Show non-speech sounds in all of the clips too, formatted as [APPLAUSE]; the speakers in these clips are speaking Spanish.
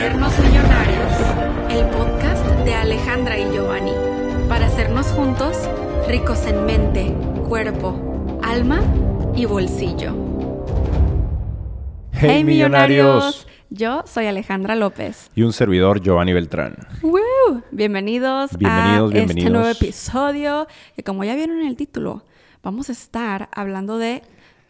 Hacernos Millonarios, el podcast de Alejandra y Giovanni, para hacernos juntos ricos en mente, cuerpo, alma y bolsillo. Hey, millonarios. Yo soy Alejandra López. Y un servidor, Giovanni Beltrán. ¡Woo! Bienvenidos, Bienvenidos, a bienvenidos. este nuevo episodio. Que como ya vieron en el título, vamos a estar hablando de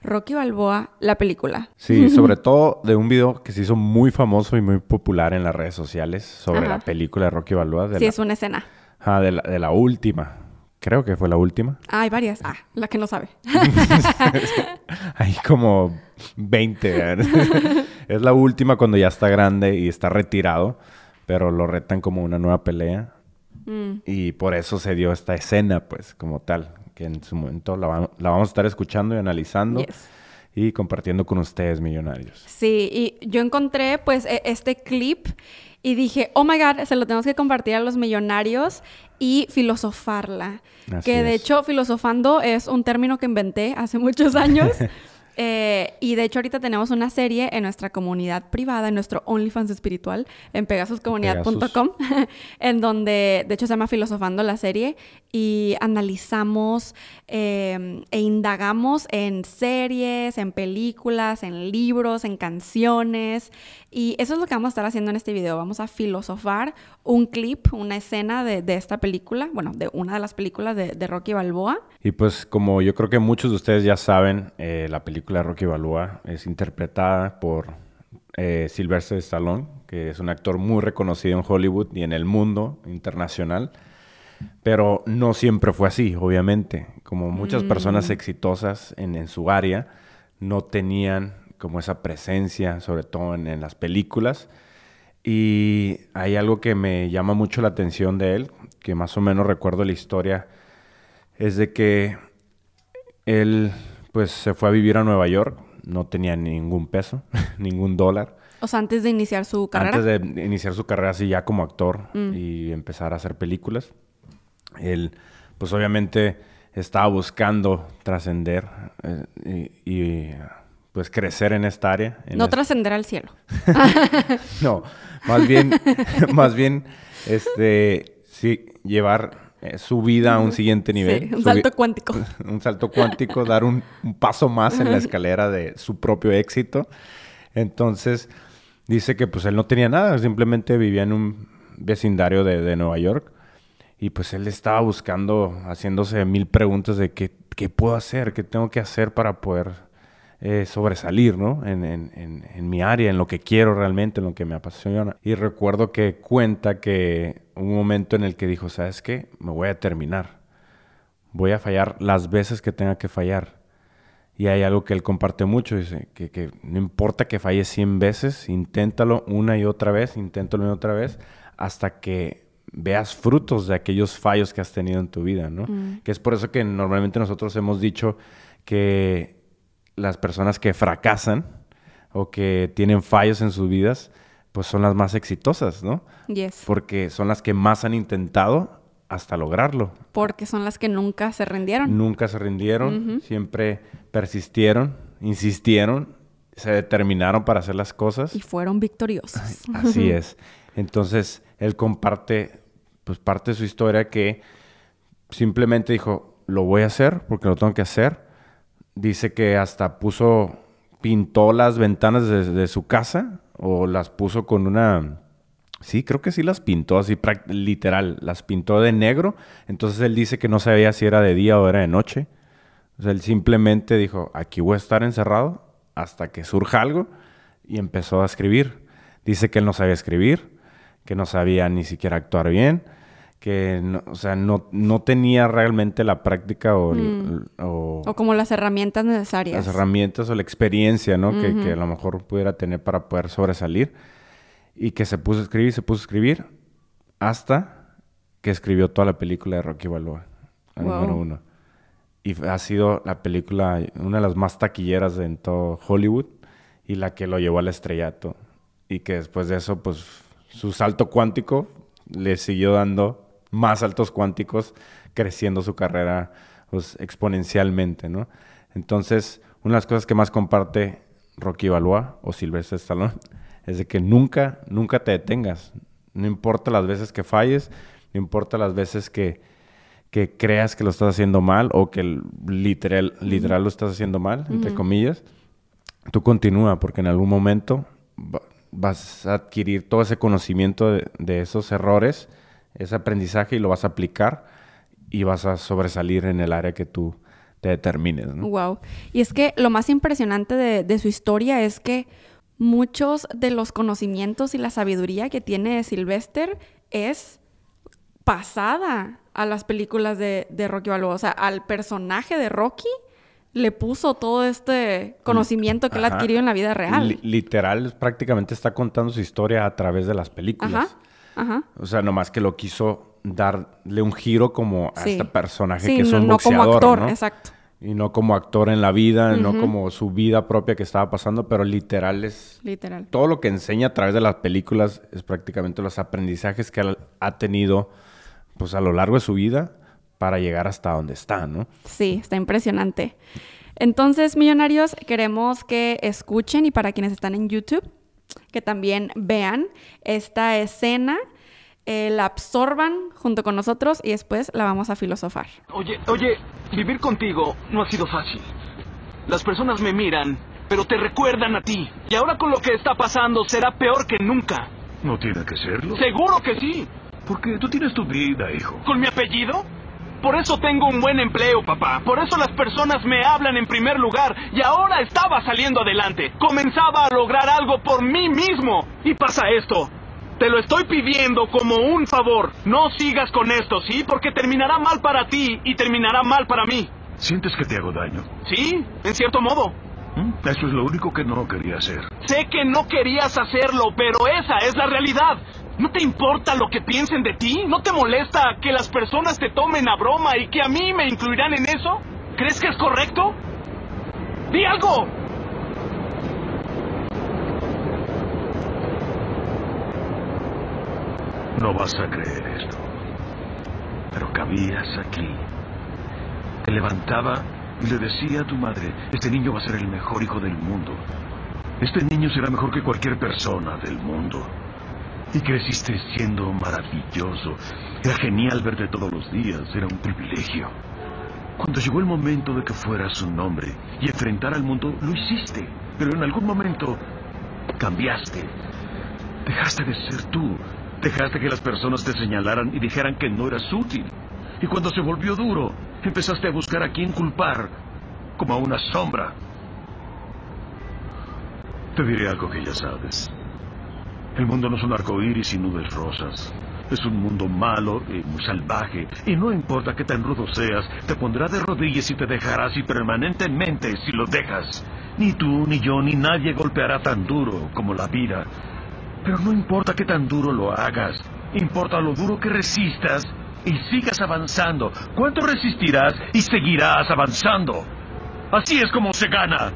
Rocky Balboa, la película. Sí, [LAUGHS] sobre todo de un video que se hizo muy famoso y muy popular en las redes sociales sobre Ajá. la película de Rocky Balboa. De, Sí, la, es una escena. Ajá, de, la, de la última. Creo que fue la última. Ah, hay varias. Ah, la que no sabe. [LAUGHS] [LAUGHS] Hay como 20. es la última cuando ya está grande y está retirado, pero lo retan como una nueva pelea. Mm. Y por eso se dio esta escena, pues, como tal, que en su momento la, va- la vamos a estar escuchando y analizando Yes. y compartiendo con ustedes, millonarios. Sí, y yo encontré pues e- este clip y dije, oh my god, se lo tenemos que compartir a los millonarios y filosofarla. Así que de es. hecho, filosofando es un término que inventé hace muchos años. [LAUGHS] Eh, y de hecho ahorita tenemos una serie en nuestra comunidad privada, en nuestro OnlyFans espiritual, en pegasuscomunidad.com, [LAUGHS] en donde de hecho se llama Filosofando la serie y analizamos eh, e indagamos en series, en películas, en libros, en canciones y eso es lo que vamos a estar haciendo en este video. Vamos a filosofar un clip, una escena de, de esta película, bueno, de una de las películas de, de Rocky Balboa. Y pues como yo creo que muchos de ustedes ya saben, eh, la película Rocky Balboa es interpretada por eh, Sylvester Stallone, que es un actor muy reconocido en Hollywood y en el mundo internacional. Pero no siempre fue así, obviamente. Como muchas personas exitosas en, en su área no tenían como esa presencia, sobre todo en, en las películas. Y hay algo que me llama mucho la atención de él, que más o menos recuerdo la historia, es de que él pues se fue a vivir a Nueva York, no tenía ningún peso, [LAUGHS] ningún dólar. O sea, antes de iniciar su carrera. Antes de iniciar su carrera así ya como actor Mm. y empezar a hacer películas, él pues obviamente estaba buscando trascender eh, y, y, pues crecer en esta área. en no trascender al cielo. [LAUGHS] no, más bien, [LAUGHS] más bien, este, sí, llevar eh, su vida a un siguiente nivel. Sí, un salto cuántico. [LAUGHS] un salto cuántico, dar un, un paso más en la escalera de su propio éxito. Entonces, dice que pues él no tenía nada, simplemente vivía en un vecindario de, de Nueva York. Y pues él estaba buscando, haciéndose mil preguntas de qué, qué puedo hacer, qué tengo que hacer para poder eh, sobresalir, ¿no? En, en- en- en mi área, en lo que quiero realmente, en lo que me apasiona. Y recuerdo que cuenta que un momento en el que dijo, ¿sabes qué? Me voy a terminar. Voy a fallar las veces que tenga que fallar. Y hay algo que él comparte mucho, dice, que, que no importa que falles 100 veces, inténtalo una y otra vez, inténtalo una y otra vez, hasta que veas frutos de aquellos fallos que has tenido en tu vida, ¿no? Que es por eso que normalmente nosotros hemos dicho que las personas que fracasan o que tienen fallos en sus vidas, pues son las más exitosas, ¿no? Yes. Porque son las que más han intentado hasta lograrlo. Porque son las que nunca se rindieron. Nunca se rindieron, siempre persistieron, insistieron, se determinaron para hacer las cosas. Y fueron victoriosos. Así [LAUGHS] es. Entonces, él comparte pues parte de su historia que simplemente dijo, lo voy a hacer porque lo tengo que hacer. Dice que hasta puso, pintó las ventanas de, su casa o las puso con una... Sí, creo que sí las pintó así, literal, las pintó de negro. Entonces él dice que no sabía si era de día o era de noche. O él simplemente dijo, aquí voy a estar encerrado hasta que surja algo y empezó a escribir. Dice que él no sabía escribir, que no sabía ni siquiera actuar bien, que no, o sea, no, no tenía realmente la práctica o, o O como las herramientas necesarias. las herramientas o la experiencia, ¿no? que, que a lo mejor pudiera tener para poder sobresalir. Y que se puso a escribir, se puso a escribir hasta que escribió toda la película de Rocky Balboa, la Wow. número uno. Y ha sido la película, una de las más taquilleras en todo Hollywood y la que lo llevó al estrellato. Y que después de eso, pues su salto cuántico le siguió dando más saltos cuánticos, creciendo su carrera pues, exponencialmente, ¿no? Entonces, una de las cosas que más comparte Rocky Balboa o Sylvester Stallone [LAUGHS] es de que nunca, nunca te detengas. No importa las veces que falles, no importa las veces que, que creas que lo estás haciendo mal o que literal, literal lo estás haciendo mal, entre comillas, tú continúa porque en algún momento vas a adquirir todo ese conocimiento de, esos errores, ese aprendizaje y lo vas a aplicar y vas a sobresalir en el área que tú te determines. Wow. Y es que lo más impresionante de, de, su historia es que muchos de los conocimientos y la sabiduría que tiene Sylvester es pasada a las películas de, Rocky Balboa. O sea, al personaje de Rocky le puso todo este conocimiento que él adquirió en la vida real. literal, prácticamente está contando su historia a través de las películas. Ajá. O sea, nomás que lo quiso darle un giro como a este personaje que es un no, boxeador, como actor, exacto. Y no como actor en la vida, no como su vida propia que estaba pasando, pero literal es... Literal. Todo lo que enseña a través de las películas es prácticamente los aprendizajes que ha tenido pues a lo largo de su vida para llegar hasta donde está, ¿no? Sí, está impresionante. Entonces, millonarios, queremos que escuchen y para quienes están en YouTube, que también vean esta escena, eh, la absorban junto con nosotros y después la vamos a filosofar. Oye, oye, vivir contigo no ha sido fácil. Las personas me miran, pero te recuerdan a ti. Y ahora con lo que está pasando será peor que nunca. No tiene que serlo. Seguro que sí. Porque tú tienes tu vida, hijo. ¿Con mi apellido? Por eso tengo un buen empleo, papá. Por eso las personas me hablan en primer lugar. Y ahora estaba saliendo adelante. Comenzaba a lograr algo por mí mismo. Y pasa esto. Te lo estoy pidiendo como un favor. No sigas con esto, ¿sí? Porque terminará mal para ti y terminará mal para mí. ¿Sientes que te hago daño? Sí, en cierto modo. ¿Mm? Eso es lo único que no quería hacer. Sé que no querías hacerlo, pero esa es la realidad. ¿No te importa lo que piensen de ti? ¿No te molesta que las personas te tomen a broma y que a mí me incluirán en eso? ¿Crees que es correcto? ¡Di algo! No vas a creer esto. Pero cabías aquí. Te levantaba y le decía a tu madre, este niño va a ser el mejor hijo del mundo. Este niño será mejor que cualquier persona del mundo. Y creciste siendo maravilloso. Era genial verte todos los días, era un privilegio. Cuando llegó el momento de que fueras un hombre y enfrentar al mundo, lo hiciste. Pero en algún momento cambiaste. Dejaste de ser tú. Dejaste que las personas te señalaran y dijeran que no eras útil. Y cuando se volvió duro, empezaste a buscar a quién culpar, como a una sombra. Te diré algo que ya sabes. El mundo no es un arco iris y nubes rosas. Es un mundo malo y muy salvaje. Y no importa qué tan rudo seas, te pondrá de rodillas y te dejará así permanentemente si lo dejas. Ni tú, ni yo, ni nadie golpeará tan duro como la vida. Pero no importa qué tan duro lo hagas. Importa lo duro que resistas y sigas avanzando. ¿Cuánto resistirás y seguirás avanzando? Así es como se gana.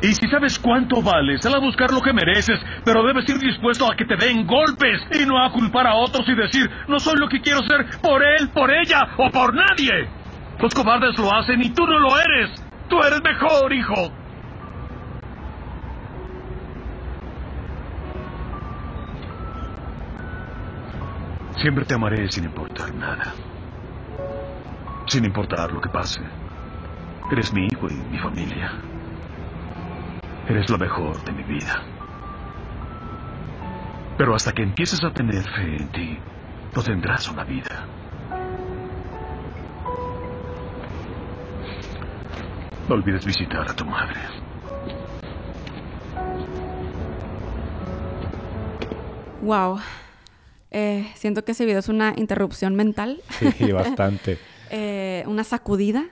Y si sabes cuánto vales, sal a buscar lo que mereces, pero debes ir dispuesto a que te den golpes y no a culpar a otros y decir, no soy lo que quiero ser por él, por ella o por nadie. Los cobardes lo hacen y tú no lo eres. Tú eres mejor, hijo. Siempre te amaré sin importar nada. Sin importar lo que pase. Eres mi hijo y mi familia. Eres lo mejor de mi vida. Pero hasta que empieces a tener fe en ti, no tendrás una vida. No olvides visitar a tu madre. Wow. Eh, siento que ese video es una interrupción mental. Sí, [LAUGHS] bastante. Eh, una sacudida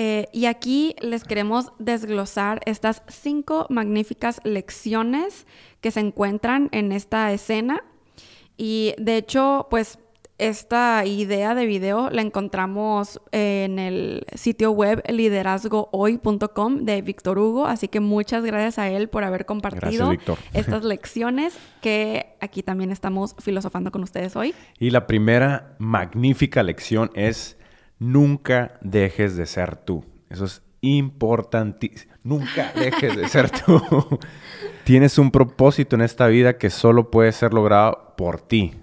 eh, y aquí les queremos desglosar estas cinco magníficas lecciones que se encuentran en esta escena. Y de hecho, pues esta idea de video la encontramos en el sitio web liderazgohoy.com de Víctor Hugo, así que muchas gracias a él por haber compartido estas lecciones que aquí también estamos filosofando con ustedes hoy. Y la primera magnífica lección es nunca dejes de ser tú. Eso es importantísimo. Nunca dejes de ser tú. [LAUGHS] Tienes un propósito en esta vida que solo puede ser logrado por ti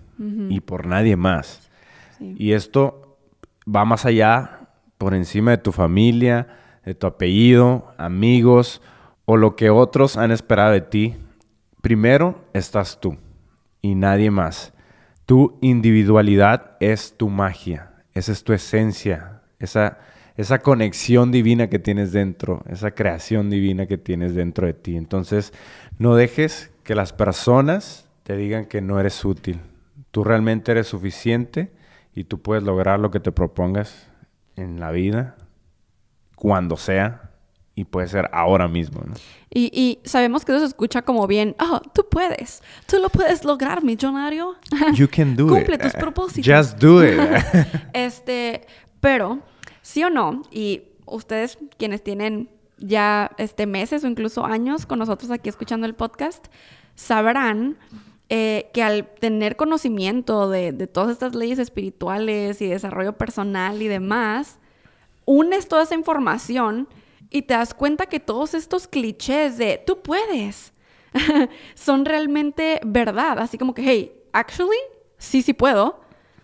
y por nadie más. Y esto va más allá, por encima de tu familia, de tu apellido, amigos o lo que otros han esperado de ti. Primero estás tú y nadie más. Tu individualidad es tu magia, esa es tu esencia, esa, esa conexión divina que tienes dentro, esa creación divina que tienes dentro de ti. Entonces, no dejes que las personas te digan que no eres útil. Tú realmente eres suficiente y tú puedes lograr lo que te propongas en la vida, cuando sea, y puede ser ahora mismo. Y, sabemos que eso se escucha como bien, oh, tú puedes, tú lo puedes lograr, millonario. [LAUGHS] You can do Cumple tus propósitos. Just do it. [LAUGHS] este, pero, sí o no, y ustedes quienes tienen ya este meses o incluso años con nosotros aquí escuchando el podcast, sabrán eh, que al tener conocimiento de, de todas estas leyes espirituales y desarrollo personal y demás, unes toda esa información y te das cuenta que todos estos clichés de tú puedes [LAUGHS] son realmente verdad. Así como que, hey, actually, sí, sí puedo.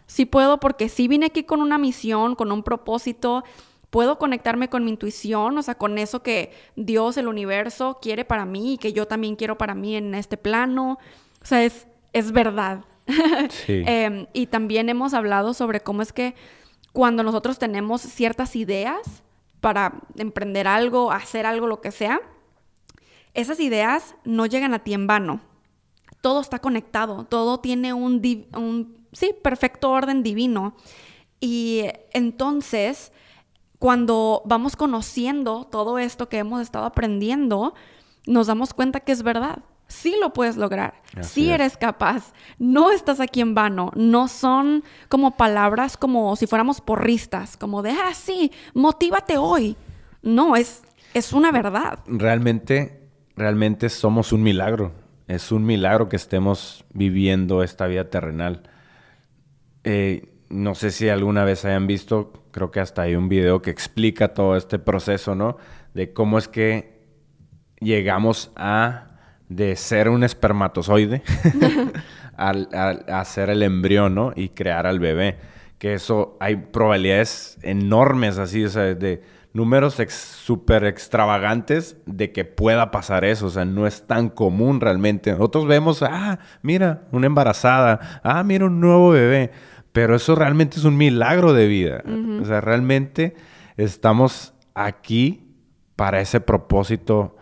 Sí puedo porque sí vine aquí con una misión, con un propósito. Puedo conectarme con mi intuición, o sea, con eso que Dios, el universo, quiere para mí y que yo también quiero para mí en este plano. O sea, es, es verdad. [LAUGHS] Sí. Em, y también hemos hablado sobre cómo es que cuando nosotros tenemos ciertas ideas, para emprender algo, hacer algo, lo que sea, esas ideas no llegan a ti en vano. Todo está conectado, todo tiene un, sí, perfecto orden divino. Y entonces, cuando vamos conociendo todo esto que hemos estado aprendiendo, nos damos cuenta que es verdad sí lo puedes lograr, sí eres capaz, no estás aquí en vano, no son como palabras como si fuéramos porristas, como de, ah, sí, motívate hoy. No, es, es una verdad. Realmente, realmente somos un milagro. Es un milagro que estemos viviendo esta vida terrenal. Eh, no sé si alguna vez hayan visto, creo que hasta hay un video que explica todo este proceso, ¿no? De cómo es que llegamos a de ser un espermatozoide [LAUGHS] a, ser el embrión, ¿no? Y crear al bebé. Que eso hay probabilidades enormes, así, o sea, de números súper extravagantes de que pueda pasar eso. O sea, no es tan común realmente. Nosotros vemos, ah, mira, una embarazada, ah, mira, un nuevo bebé. Pero eso realmente es un milagro de vida. O sea, realmente estamos aquí para ese propósito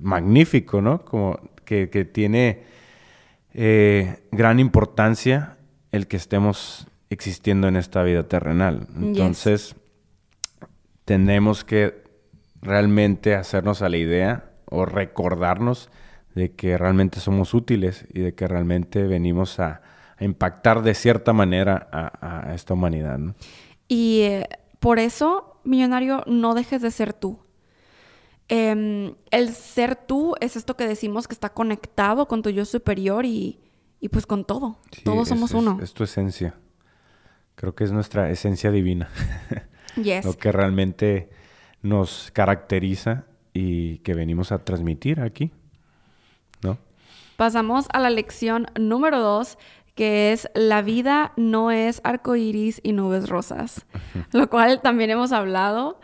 magnífico, ¿no? Como que, tiene eh, gran importancia el que estemos existiendo en esta vida terrenal. Entonces, tenemos que realmente hacernos a la idea o recordarnos de que realmente somos útiles y de que realmente venimos a, impactar de cierta manera a, esta humanidad. Y eh, por eso, millonario, no dejes de ser tú. Em, el ser tú es esto que decimos que está conectado con tu yo superior y, pues con todo. Todos somos uno. Es, tu esencia. Creo que es nuestra esencia divina. [LAUGHS] Lo que realmente nos caracteriza y que venimos a transmitir aquí. ¿No? Pasamos a la lección número dos, que es la vida no es arco iris y nubes rosas. Lo cual también hemos hablado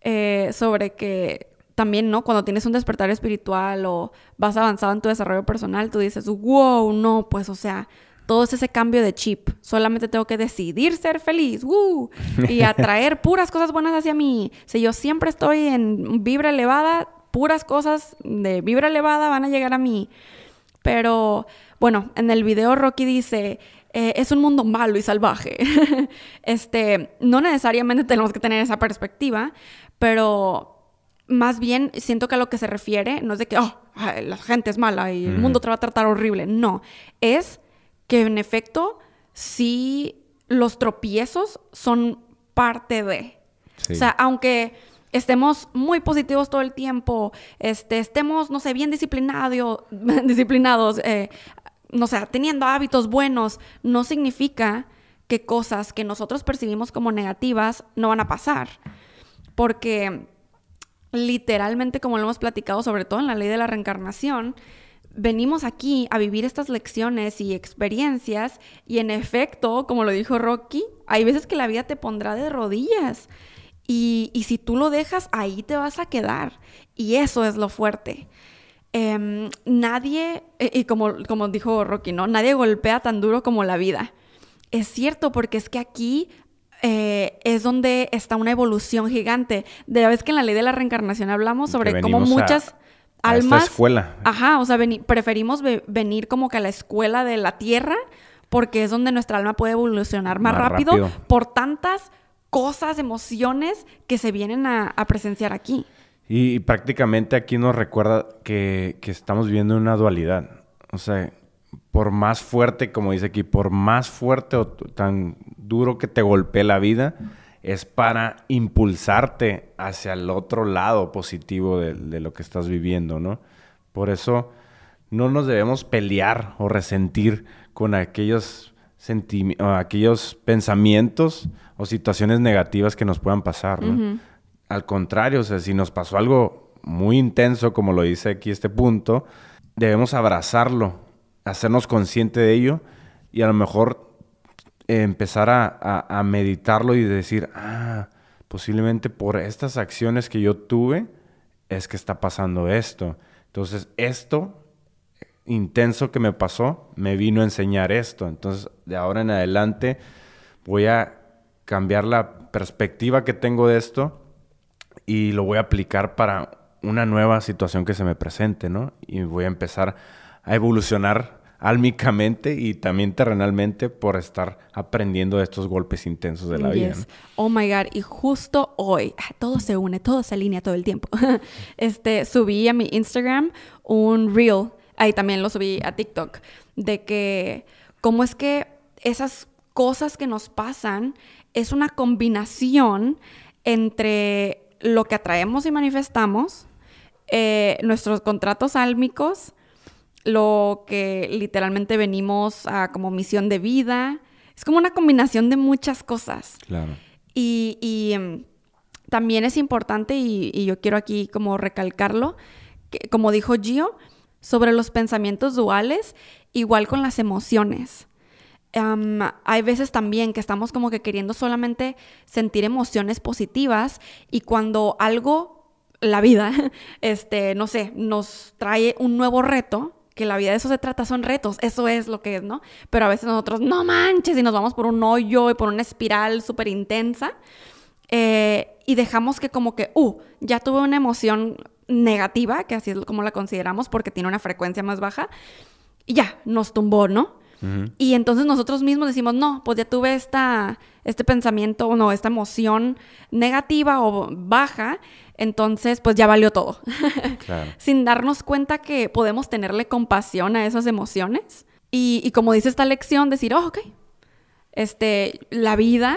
eh, sobre que también, ¿no? Cuando tienes un despertar espiritual o vas avanzado en tu desarrollo personal, tú dices, wow, no, pues, o sea, todo es ese cambio de chip. Solamente tengo que decidir ser feliz, y [LAUGHS] atraer puras cosas buenas hacia mí. Si yo siempre estoy en vibra elevada, puras cosas de vibra elevada van a llegar a mí. Pero, bueno, en el video Rocky dice, eh, es un mundo malo y salvaje. [LAUGHS] este, no necesariamente tenemos que tener esa perspectiva, pero más bien siento que a lo que se refiere no es de que, oh, la gente es mala y el mundo te va a tratar horrible. No, es que en efecto sí los tropiezos son parte de. O sea, aunque estemos muy positivos todo el tiempo, este, estemos, no sé, bien disciplinados, [LAUGHS] disciplinados eh, no sé, teniendo hábitos buenos, no significa que cosas que nosotros percibimos como negativas no van a pasar. Porque literalmente, como lo hemos platicado, sobre todo en la ley de la reencarnación, venimos aquí a vivir estas lecciones y experiencias y en efecto, como lo dijo Rocky, hay veces que la vida te pondrá de rodillas y, si tú lo dejas, ahí te vas a quedar. Y eso es lo fuerte. Em, nadie, e, y como, como dijo Rocky, ¿no? Nadie golpea tan duro como la vida. Es cierto, porque es que aquí eh, es donde está una evolución gigante. De la vez que en la ley de la reencarnación hablamos sobre cómo muchas almas. escuela. Ajá, o sea, preferimos venir como que a la escuela de la tierra porque es donde nuestra alma puede evolucionar más, rápido, por tantas cosas, emociones que se vienen a, presenciar aquí. Y, prácticamente aquí nos recuerda que, que estamos viviendo una dualidad. O sea, por más fuerte, como dice aquí, por más fuerte o tan duro que te golpee la vida, es para impulsarte hacia el otro lado positivo de, lo que estás viviendo, ¿no? Por eso no nos debemos pelear o resentir con aquellos, aquellos pensamientos o situaciones negativas que nos puedan pasar, ¿no? Al contrario, o sea, si nos pasó algo muy intenso, como lo dice aquí este punto, debemos abrazarlo, hacernos consciente de ello y a lo mejor empezar a, meditarlo y decir, ah, posiblemente por estas acciones que yo tuve es que está pasando esto. Entonces, esto intenso que me pasó me vino a enseñar esto. Entonces, de ahora en adelante voy a cambiar la perspectiva que tengo de esto y lo voy a aplicar para una nueva situación que se me presente, ¿no? Y voy a empezar a evolucionar álmicamente y también terrenalmente por estar aprendiendo de estos golpes intensos de la vida. Oh my God, y justo hoy, ah, todo se une, todo se alinea todo el tiempo. [LAUGHS] este, subí a mi Instagram un reel, ahí también lo subí a TikTok, de que cómo es que esas cosas que nos pasan es una combinación entre lo que atraemos y manifestamos, eh, nuestros contratos álmicos, lo que literalmente venimos a como misión de vida. Es como una combinación de muchas cosas. Claro. Y, em, también es importante, y, yo quiero aquí como recalcarlo, que, como dijo Gio, sobre los pensamientos duales, igual con las emociones. hay veces también que estamos como que queriendo solamente sentir emociones positivas y cuando algo, la vida, [LAUGHS] este, no sé, nos trae un nuevo reto, que la vida de eso se trata, son retos, eso es lo que es, ¿no? Pero a veces nosotros, no manches, y nos vamos por un hoyo y por una espiral súper intensa eh, y dejamos que como que, uh, ya tuve una emoción negativa, que así es como la consideramos porque tiene una frecuencia más baja, y ya, nos tumbó, ¿no? Y entonces nosotros mismos decimos, no, pues ya tuve esta, este pensamiento, o no, esta emoción negativa o baja, entonces pues ya valió todo. [LAUGHS] Sin darnos cuenta que podemos tenerle compasión a esas emociones. Y, como dice esta lección, decir, oh, ok, este, la vida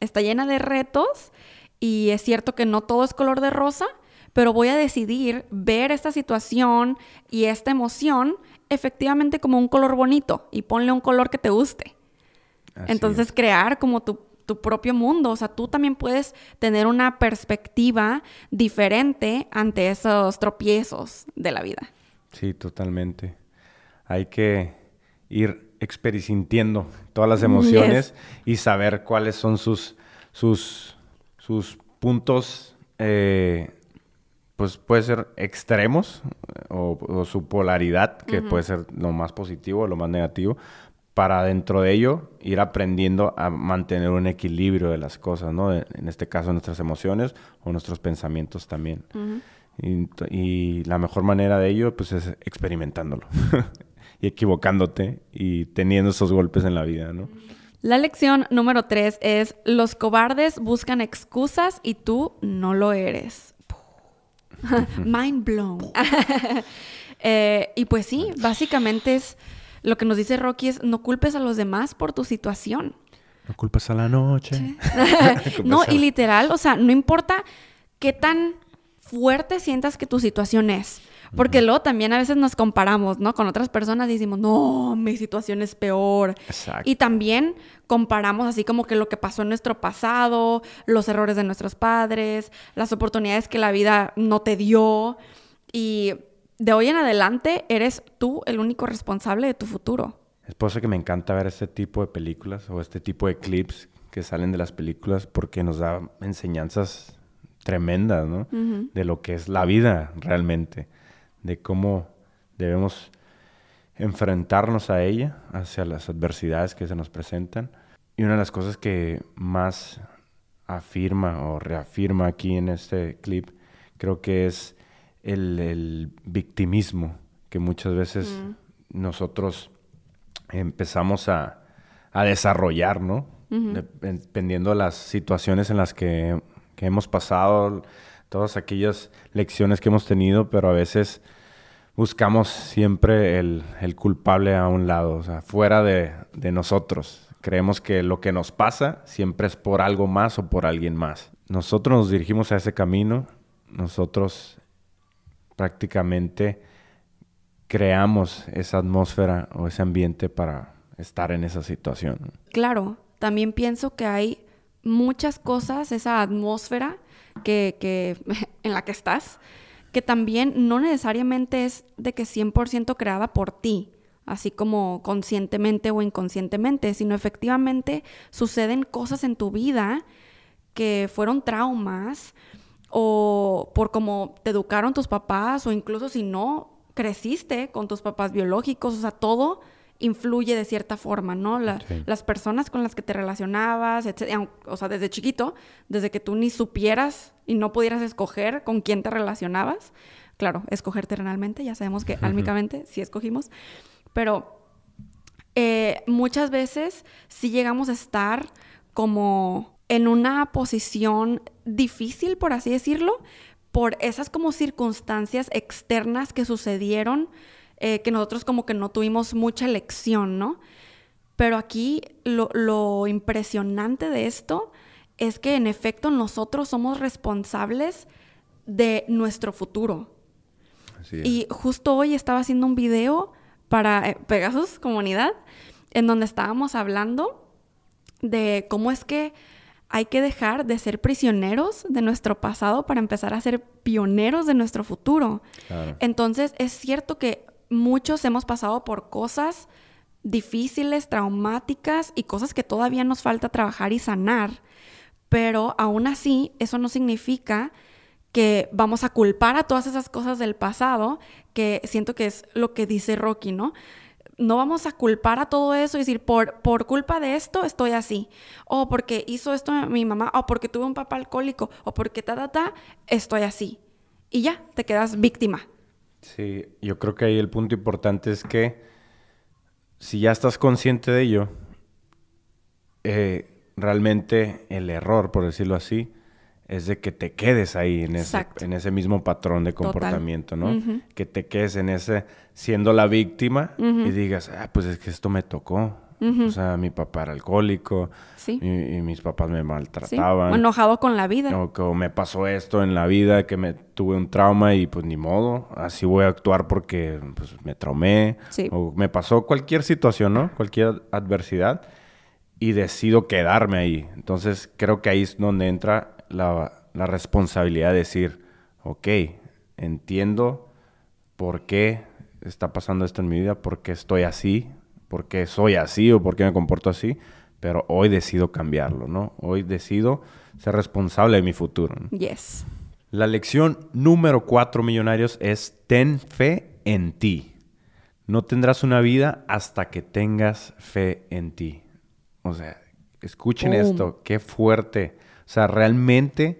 está llena de retos y es cierto que no todo es color de rosa, pero voy a decidir ver esta situación y esta emoción efectivamente como un color bonito y ponle un color que te guste. Entonces crear como tu, tu, propio mundo, o sea, tú también puedes tener una perspectiva diferente ante esos tropiezos de la vida. Sí, totalmente. Hay que ir experisintiendo todas las emociones [LAUGHS] y saber cuáles son sus, sus, sus puntos eh, pues puede ser extremos o, su polaridad, que puede ser lo más positivo o lo más negativo, para dentro de ello ir aprendiendo a mantener un equilibrio de las cosas, ¿no? En este caso nuestras emociones o nuestros pensamientos también. y, la mejor manera de ello pues es experimentándolo [LAUGHS] y equivocándote y teniendo esos golpes en la vida, ¿no? La lección número tres es los cobardes buscan excusas y tú no lo eres. [LAUGHS] [LAUGHS] Mind blown. Eh, y pues sí, básicamente es lo que nos dice Rocky es no culpes a los demás por tu situación. No culpes a la noche. [LAUGHS] no, [LAUGHS] y literal, o sea, no importa qué tan fuerte sientas que tu situación es. Porque luego también a veces nos comparamos, ¿no? Con otras personas y decimos, no, mi situación es peor. Exacto. Y también comparamos así como que lo que pasó en nuestro pasado, los errores de nuestros padres, las oportunidades que la vida no te dio. Y de hoy en adelante eres tú el único responsable de tu futuro. Es por eso que me encanta ver este tipo de películas o este tipo de clips que salen de las películas porque nos da enseñanzas tremendas, ¿no? De lo que es la vida realmente, de cómo debemos enfrentarnos a ella, hacia las adversidades que se nos presentan. Y una de las cosas que más afirma o reafirma aquí en este clip, creo que es el, victimismo que muchas veces nosotros empezamos a, desarrollar, ¿no? Dependiendo de las situaciones en las que, hemos pasado, todas aquellas lecciones que hemos tenido, pero a veces buscamos siempre el, culpable a un lado, o sea, fuera de, de, nosotros. Creemos que lo que nos pasa siempre es por algo más o por alguien más. Nosotros nos dirigimos a ese camino, nosotros prácticamente creamos esa atmósfera o ese ambiente para estar en esa situación. Claro, también pienso que hay muchas cosas, esa atmósfera que, que [LAUGHS] en la que estás, que también no necesariamente es de que 100% creada por ti, así como conscientemente o inconscientemente, sino efectivamente suceden cosas en tu vida que fueron traumas o por cómo te educaron tus papás o incluso si no, creciste con tus papás biológicos, o sea, todo influye de cierta forma, ¿no? Las personas con las que te relacionabas, o sea, desde chiquito, desde que tú ni supieras y no pudieras escoger con quién te relacionabas, claro, escoger terrenalmente, ya sabemos que álmicamente sí escogimos, pero eh, muchas veces sí llegamos a estar como en una posición difícil, por así decirlo, por esas como circunstancias externas que sucedieron, eh, que nosotros como que no tuvimos mucha elección, ¿no? Pero aquí lo, impresionante de esto es que en efecto nosotros somos responsables de nuestro futuro. Y justo hoy estaba haciendo un video para eh, Pegasus Comunidad, en donde estábamos hablando de cómo es que hay que dejar de ser prisioneros de nuestro pasado para empezar a ser pioneros de nuestro futuro. Entonces, es cierto que muchos hemos pasado por cosas difíciles, traumáticas y cosas que todavía nos falta trabajar y sanar, pero aún así eso no significa que vamos a culpar a todas esas cosas del pasado, que siento que es lo que dice Rocky, ¿no? No vamos a culpar a todo eso y decir, por, por culpa de esto estoy así, o porque hizo esto mi mamá, o porque tuve un papá alcohólico, o porque ta, ta, ta, estoy así. Y ya, te quedas víctima. Sí, yo creo que ahí el punto importante es que si ya estás consciente de ello, eh, realmente el error, por decirlo así, es de que te quedes ahí en ese, en ese mismo patrón de comportamiento, ¿no? Que te quedes en ese, siendo la víctima y digas, ah, pues es que esto me tocó. O sea, mi papá era alcohólico y, mis papás me maltrataban. enojado con la vida. O me pasó esto en la vida, que me tuve un trauma y pues ni modo, así voy a actuar porque pues, me traumé. O me pasó cualquier situación, ¿no? Cualquier adversidad y decido quedarme ahí. Entonces creo que ahí es donde entra la, responsabilidad de decir, ok, entiendo por qué está pasando esto en mi vida, por qué estoy así, por qué soy así o por qué me comporto así, pero hoy decido cambiarlo, ¿no? Hoy decido ser responsable de mi futuro. Yes. La lección número cuatro, millonarios, es ten fe en ti. No tendrás una vida hasta que tengas fe en ti. O sea, escuchen esto, qué fuerte o sea, realmente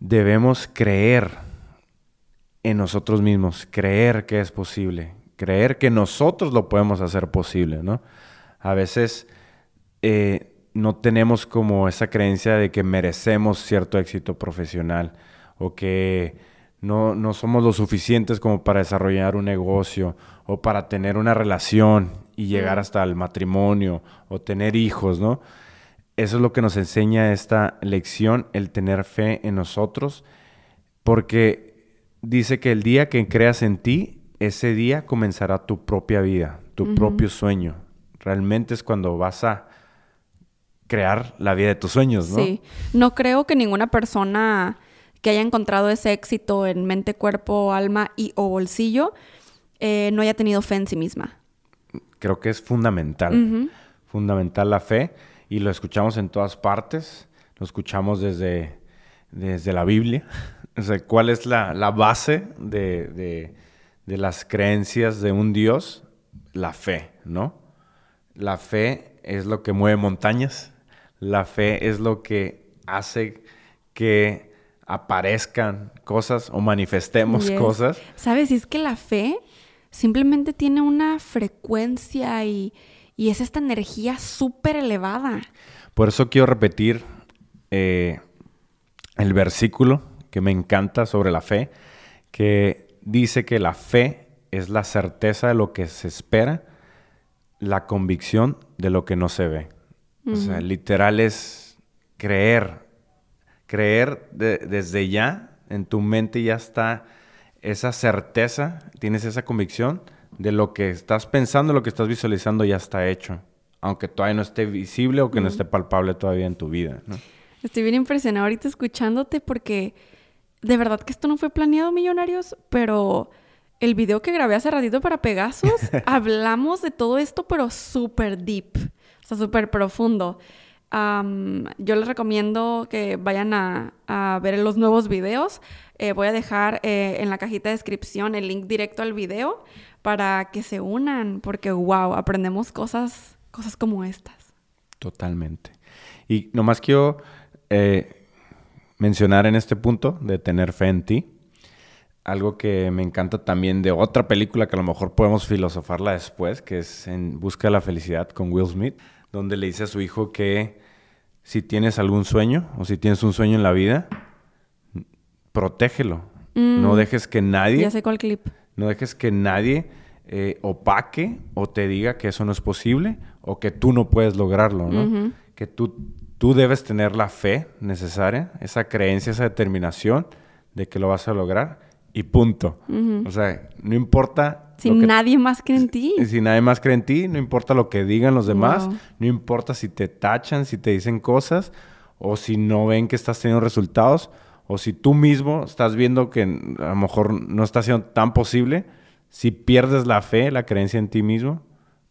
debemos creer en nosotros mismos, creer que es posible, creer que nosotros lo podemos hacer posible, ¿no? A veces eh, no tenemos como esa creencia de que merecemos cierto éxito profesional o que no, no somos lo suficientes como para desarrollar un negocio o para tener una relación y llegar hasta el matrimonio o tener hijos, ¿no? Eso es lo que nos enseña esta lección, el tener fe en nosotros, porque dice que el día que creas en ti, ese día comenzará tu propia vida, tu propio sueño. Realmente es cuando vas a crear la vida de tus sueños, ¿no? Sí. No creo que ninguna persona que haya encontrado ese éxito en mente, cuerpo, alma y o bolsillo eh, no haya tenido fe en sí misma. Creo que es fundamental. Fundamental la fe. Y lo escuchamos en todas partes. Lo escuchamos desde, desde la Biblia. [LAUGHS] O sea, ¿cuál es la, base de, de las creencias de un Dios? La fe, ¿no? La fe es lo que mueve montañas. La fe es lo que hace que aparezcan cosas o manifestemos cosas. ¿Sabes? Y es que la fe simplemente tiene una frecuencia y, es esta energía súper elevada. Por eso quiero repetir eh, el versículo que me encanta sobre la fe, que dice que la fe es la certeza de lo que se espera, la convicción de lo que no se ve. O sea, literal es creer, creer desde ya, en tu mente ya está esa certeza, tienes esa convicción de lo que estás pensando, lo que estás visualizando ya está hecho, aunque todavía no esté visible o que no esté palpable todavía en tu vida. Estoy bien impresionado ahorita escuchándote porque de verdad que esto no fue planeado, millonarios, pero el video que grabé hace ratito para Pegasus, [LAUGHS] hablamos de todo esto, pero súper deep, o sea, súper profundo. yo les recomiendo que vayan a, ver los nuevos videos. Eh, voy a dejar eh, en la cajita de descripción el link directo al video para que se unan, porque wow, aprendemos cosas, cosas como estas. Totalmente. Y nomás quiero eh, mencionar en este punto de tener fe en ti algo que me encanta también de otra película que a lo mejor podemos filosofarla después, que es En Busca de la Felicidad con Will Smith, donde le dice a su hijo que si tienes algún sueño o si tienes un sueño en la vida, protégelo. no mm. dejes que nadie... Ya sé cuál clip. No dejes que nadie eh, opaque o te diga que eso no es posible o que tú no puedes lograrlo, ¿no? Que tú, tú debes tener la fe necesaria, esa creencia, esa determinación de que lo vas a lograr y punto. O sea, no importa. Si nadie más cree en ti. Si nadie más cree en ti, no importa lo que digan los demás, no importa si te tachan, si te dicen cosas, o si no ven que estás teniendo resultados, o si tú mismo estás viendo que a lo mejor no está siendo tan posible, si pierdes la fe, la creencia en ti mismo,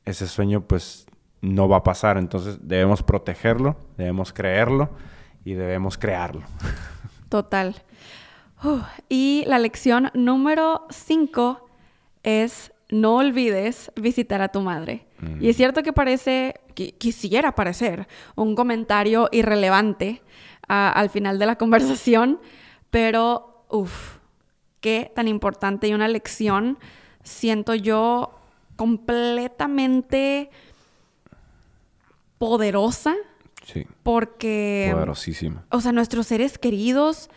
ese sueño pues no va a pasar. Entonces debemos protegerlo, debemos creerlo y debemos crearlo. [LAUGHS] Total y la lección número 5 es no olvides visitar a tu madre. Y es mm. cierto que parece, quisiera parecer, un comentario irrelevante al final de la conversación, pero uff, qué tan importante y una lección siento yo completamente poderosa. Sí. Porque. Poderosísima. O sea, nuestros seres queridos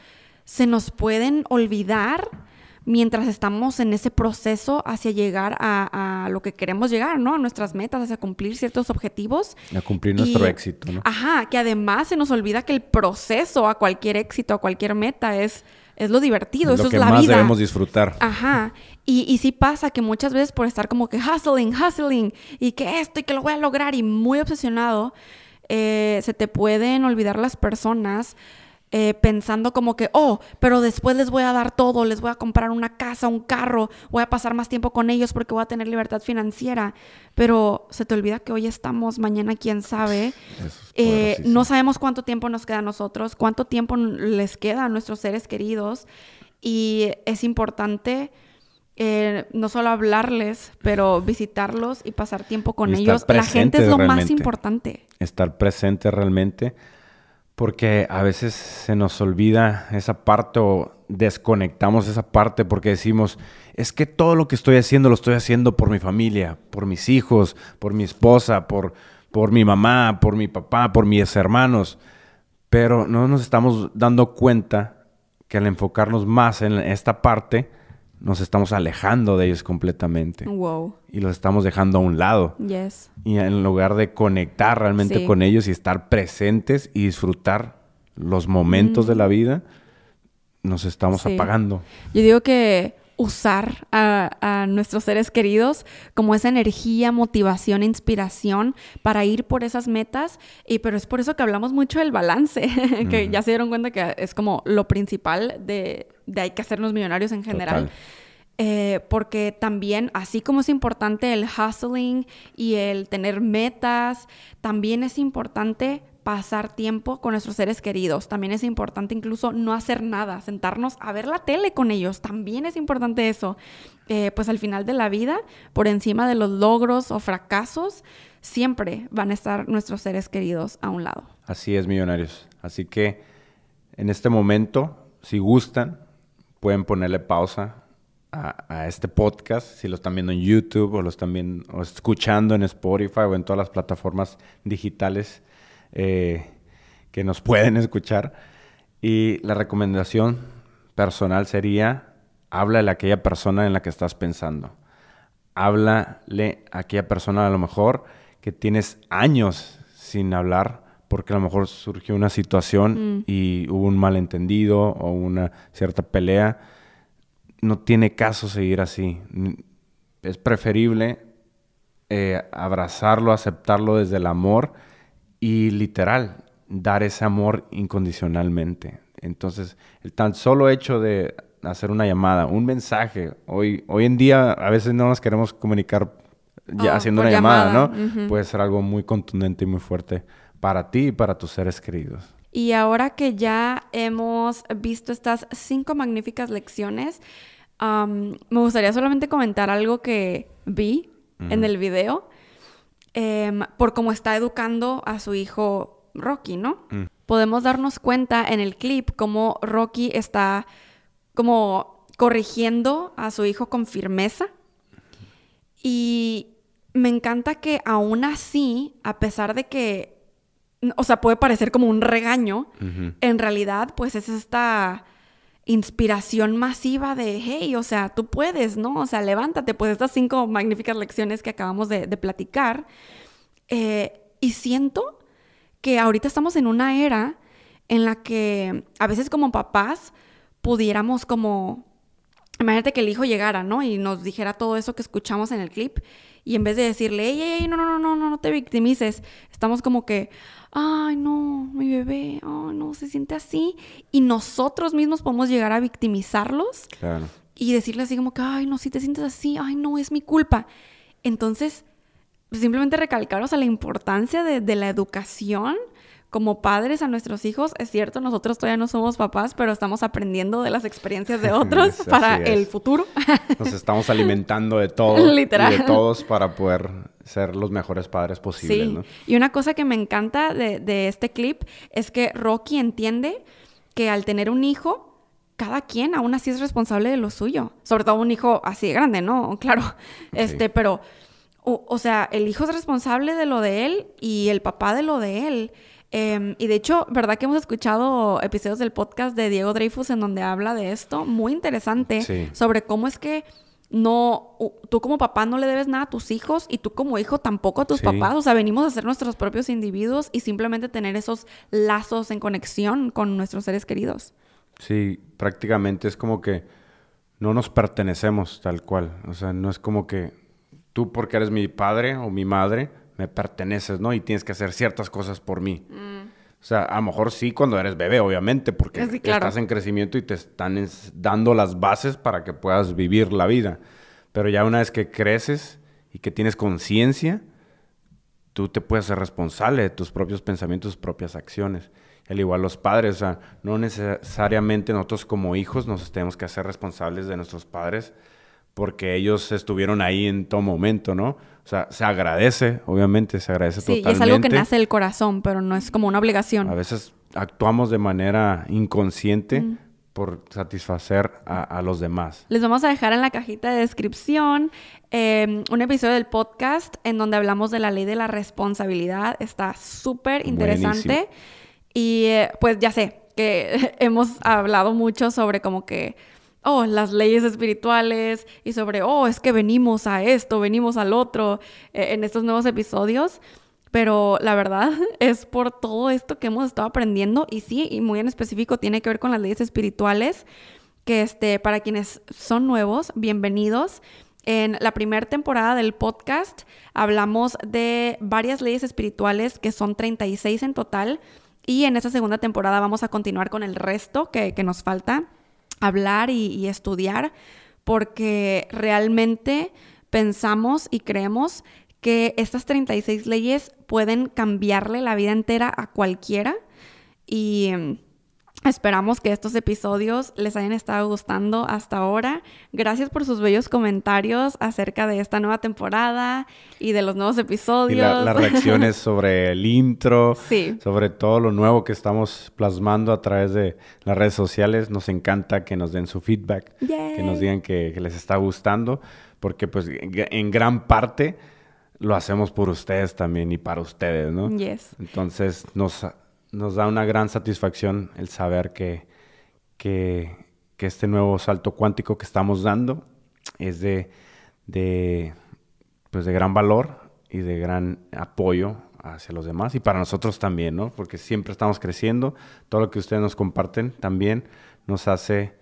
se nos pueden olvidar mientras estamos en ese proceso hacia llegar a, lo que queremos llegar, ¿no? A nuestras metas, hacia cumplir ciertos objetivos. A cumplir nuestro éxito, ¿no? Ajá, que además se nos olvida que el proceso a cualquier éxito, a cualquier meta es, es lo divertido, eso es la vida. Lo que más debemos disfrutar. Ajá. Y, y sí pasa que muchas veces por estar como que hustling, hustling, y que esto y que lo voy a lograr y muy obsesionado, eh, se te pueden olvidar las personas eh, pensando como que, oh, pero después les voy a dar todo, les voy a comprar una casa, un carro, voy a pasar más tiempo con ellos porque voy a tener libertad financiera. Pero se te olvida que hoy estamos, mañana quién sabe. Eh, no sabemos cuánto tiempo nos queda a nosotros, cuánto tiempo les queda a nuestros seres queridos. Y es importante... Eh, no solo hablarles, pero visitarlos y pasar tiempo con ellos. La gente es lo más importante. Estar presente realmente porque a veces se nos olvida esa parte o desconectamos esa parte porque decimos, es que todo lo que estoy haciendo lo estoy haciendo por mi familia, por mis hijos, por mi esposa, por, por mi mamá, por mi papá, por mis hermanos. Pero no nos estamos dando cuenta que al enfocarnos más en esta parte, nos estamos alejando de ellos completamente. Wow. Y los estamos dejando a un lado. Yes. Y en lugar de conectar realmente con ellos y estar presentes y disfrutar los momentos de la vida, nos estamos apagando. Yo digo que usar a, nuestros seres queridos como esa energía, motivación, inspiración para ir por esas metas. Y pero es por eso que hablamos mucho del balance, [LAUGHS] que ya se dieron cuenta que es como lo principal de, de hay que hacernos millonarios en general. Eh, porque también, así como es importante el hustling y el tener metas, también es importante pasar tiempo con nuestros seres queridos. También es importante incluso no hacer nada, sentarnos a ver la tele con ellos. También es importante eso. Eh, pues al final de la vida, por encima de los logros o fracasos, siempre van a estar nuestros seres queridos a un lado. Así es, millonarios. Así que en este momento, si gustan, pueden ponerle pausa a, este podcast, si lo están viendo en YouTube o lo están viendo, o escuchando en Spotify o en todas las plataformas digitales eh, que nos pueden escuchar. Y la recomendación personal sería, háblale a aquella persona en la que estás pensando. Háblale a aquella persona a lo mejor que tienes años sin hablar porque a lo mejor surgió una situación mm. y hubo un malentendido o una cierta pelea. No tiene caso seguir así. Es preferible eh, abrazarlo, aceptarlo desde el amor y literal, dar ese amor incondicionalmente. Entonces, el tan solo hecho de hacer una llamada, un mensaje, hoy, hoy en día a veces no nos queremos comunicar ya oh, haciendo una llamada, ¿no? Puede ser algo muy contundente y muy fuerte para ti y para tus seres queridos. Y ahora que ya hemos visto estas cinco magníficas lecciones, me gustaría solamente comentar algo que vi en el video Em, por cómo está educando a su hijo Rocky, ¿no? Mm. Podemos darnos cuenta en el clip cómo Rocky está como corrigiendo a su hijo con firmeza. Y me encanta que aún así, a pesar de que, o sea, puede parecer como un regaño, en realidad, pues es esta inspiración masiva de, hey, o sea, tú puedes, ¿no? O sea, levántate, pues estas cinco magníficas lecciones que acabamos de, platicar. Eh, y siento que ahorita estamos en una era en la que a veces como papás pudiéramos como, imagínate que el hijo llegara, ¿no? Y nos dijera todo eso que escuchamos en el clip. Y en vez de decirle, hey, hey, no, no, no, no, no, no te victimices, estamos como que, ay, no, mi bebé, ay, no, se siente así. Y nosotros mismos podemos llegar a victimizarlos. Claro. Y decirle así como que, ay, no, si te sientes así, ay, no, es mi culpa. Entonces, simplemente recalcaros a la importancia de, de la educación como padres a nuestros hijos. Es cierto, nosotros todavía no somos papás, pero estamos aprendiendo de las experiencias de [LAUGHS] otros para el futuro. [LAUGHS] Nos estamos alimentando de todo Literal. [LAUGHS] y de todos para poder ser los mejores padres posibles. Sí. Y una cosa que me encanta de, de este clip es que Rocky entiende que al tener un hijo, cada quien aún así es responsable de lo suyo. Sobre todo un hijo así de grande, ¿no? Claro. Este, pero, o, o, sea, el hijo es responsable de lo de él y el papá de lo de él. Em, y de hecho, ¿verdad que hemos escuchado episodios del podcast de Diego Dreyfus en donde habla de esto? Muy interesante sobre cómo es que no, tú como papá no le debes nada a tus hijos y tú como hijo tampoco a tus papás. O sea, venimos a ser nuestros propios individuos y simplemente tener esos lazos en conexión con nuestros seres queridos. Sí, prácticamente es como que no nos pertenecemos tal cual. O sea, no es como que tú porque eres mi padre o mi madre, me perteneces, ¿no? Y tienes que hacer ciertas cosas por mí. Mm. O sea, a lo mejor sí cuando eres bebé, obviamente, porque estás en crecimiento y te están dando las bases para que puedas vivir la vida. Pero ya una vez que creces y que tienes conciencia, tú te puedes ser responsable de tus propios pensamientos, tus propias acciones. Al igual los padres, o sea, no necesariamente nosotros como hijos nos tenemos que hacer responsables de nuestros padres, porque ellos estuvieron ahí en todo momento, ¿no? O sea, se agradece, obviamente, se agradece totalmente. Sí, es algo que nace del corazón, pero no es como una obligación. A veces actuamos de manera inconsciente por satisfacer a, los demás. Les vamos a dejar en la cajita de descripción em, un episodio del podcast en donde hablamos de la ley de la responsabilidad. Está súper interesante. Y eh, pues ya sé que [LAUGHS] hemos hablado mucho sobre como que oh, las leyes espirituales y sobre, oh, es que venimos a esto, venimos al otro eh, en estos nuevos episodios. pero la verdad [LAUGHS] es por todo esto que hemos estado aprendiendo y sí, y muy en específico tiene que ver con las leyes espirituales, que este, para quienes son nuevos, bienvenidos. En la primera temporada del podcast hablamos de varias leyes espirituales, que son 36 en total, y en esta segunda temporada vamos a continuar con el resto que, nos falta hablar y estudiar, porque realmente pensamos y creemos que estas 36 leyes pueden cambiarle la vida entera a cualquiera y Esperamos que estos episodios les hayan estado gustando hasta ahora. Gracias por sus bellos comentarios acerca de esta nueva temporada y de los nuevos episodios. Y las reacciones [LAUGHS] sobre el intro, sobre todo lo nuevo que estamos plasmando a través de las redes sociales. Nos encanta que nos den su feedback, que nos digan que, que, les está gustando, porque pues en gran parte lo hacemos por ustedes también y para ustedes, ¿no? Yes. Entonces nos nos da una gran satisfacción el saber que, que, este nuevo salto cuántico que estamos dando es de, de, pues de gran valor y de gran apoyo hacia los demás y para nosotros también, ¿no? Porque siempre estamos creciendo, todo lo que ustedes nos comparten también nos hace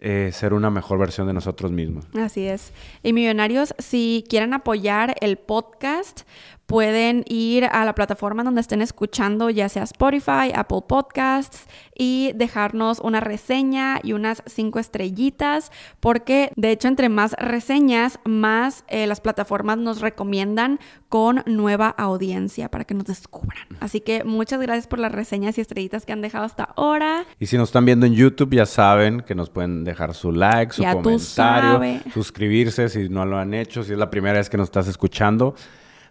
eh, ser una mejor versión de nosotros mismos. Así es. Y millonarios, si quieren apoyar el podcast, pueden ir a la plataforma donde estén escuchando, ya sea Spotify, Apple Podcasts, y dejarnos una reseña y unas cinco estrellitas, porque de hecho entre más reseñas, más eh, las plataformas nos recomiendan con nueva audiencia para que nos descubran. Así que muchas gracias por las reseñas y estrellitas que han dejado hasta ahora. Y si nos están viendo en YouTube, ya saben que nos pueden dejar su like, su comentario, suscribirse si no lo han hecho, si es la primera vez que nos estás escuchando.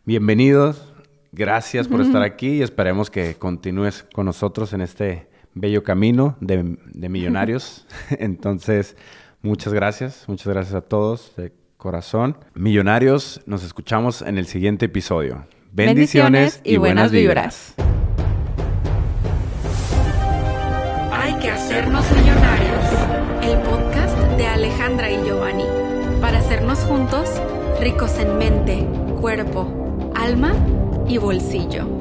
Bienvenidos, gracias por estar aquí y esperemos que continúes con nosotros en este bello camino de, millonarios. [LAUGHS] [LAUGHS] Entonces, muchas gracias, muchas gracias a todos de corazón. Millonarios, nos escuchamos en el siguiente episodio. Bendiciones, y, buenas vibras. Hay que hacernos millonarios. El podcast de Alejandra y Giovanni. Para hacernos juntos ricos en mente, cuerpo alma y bolsillo.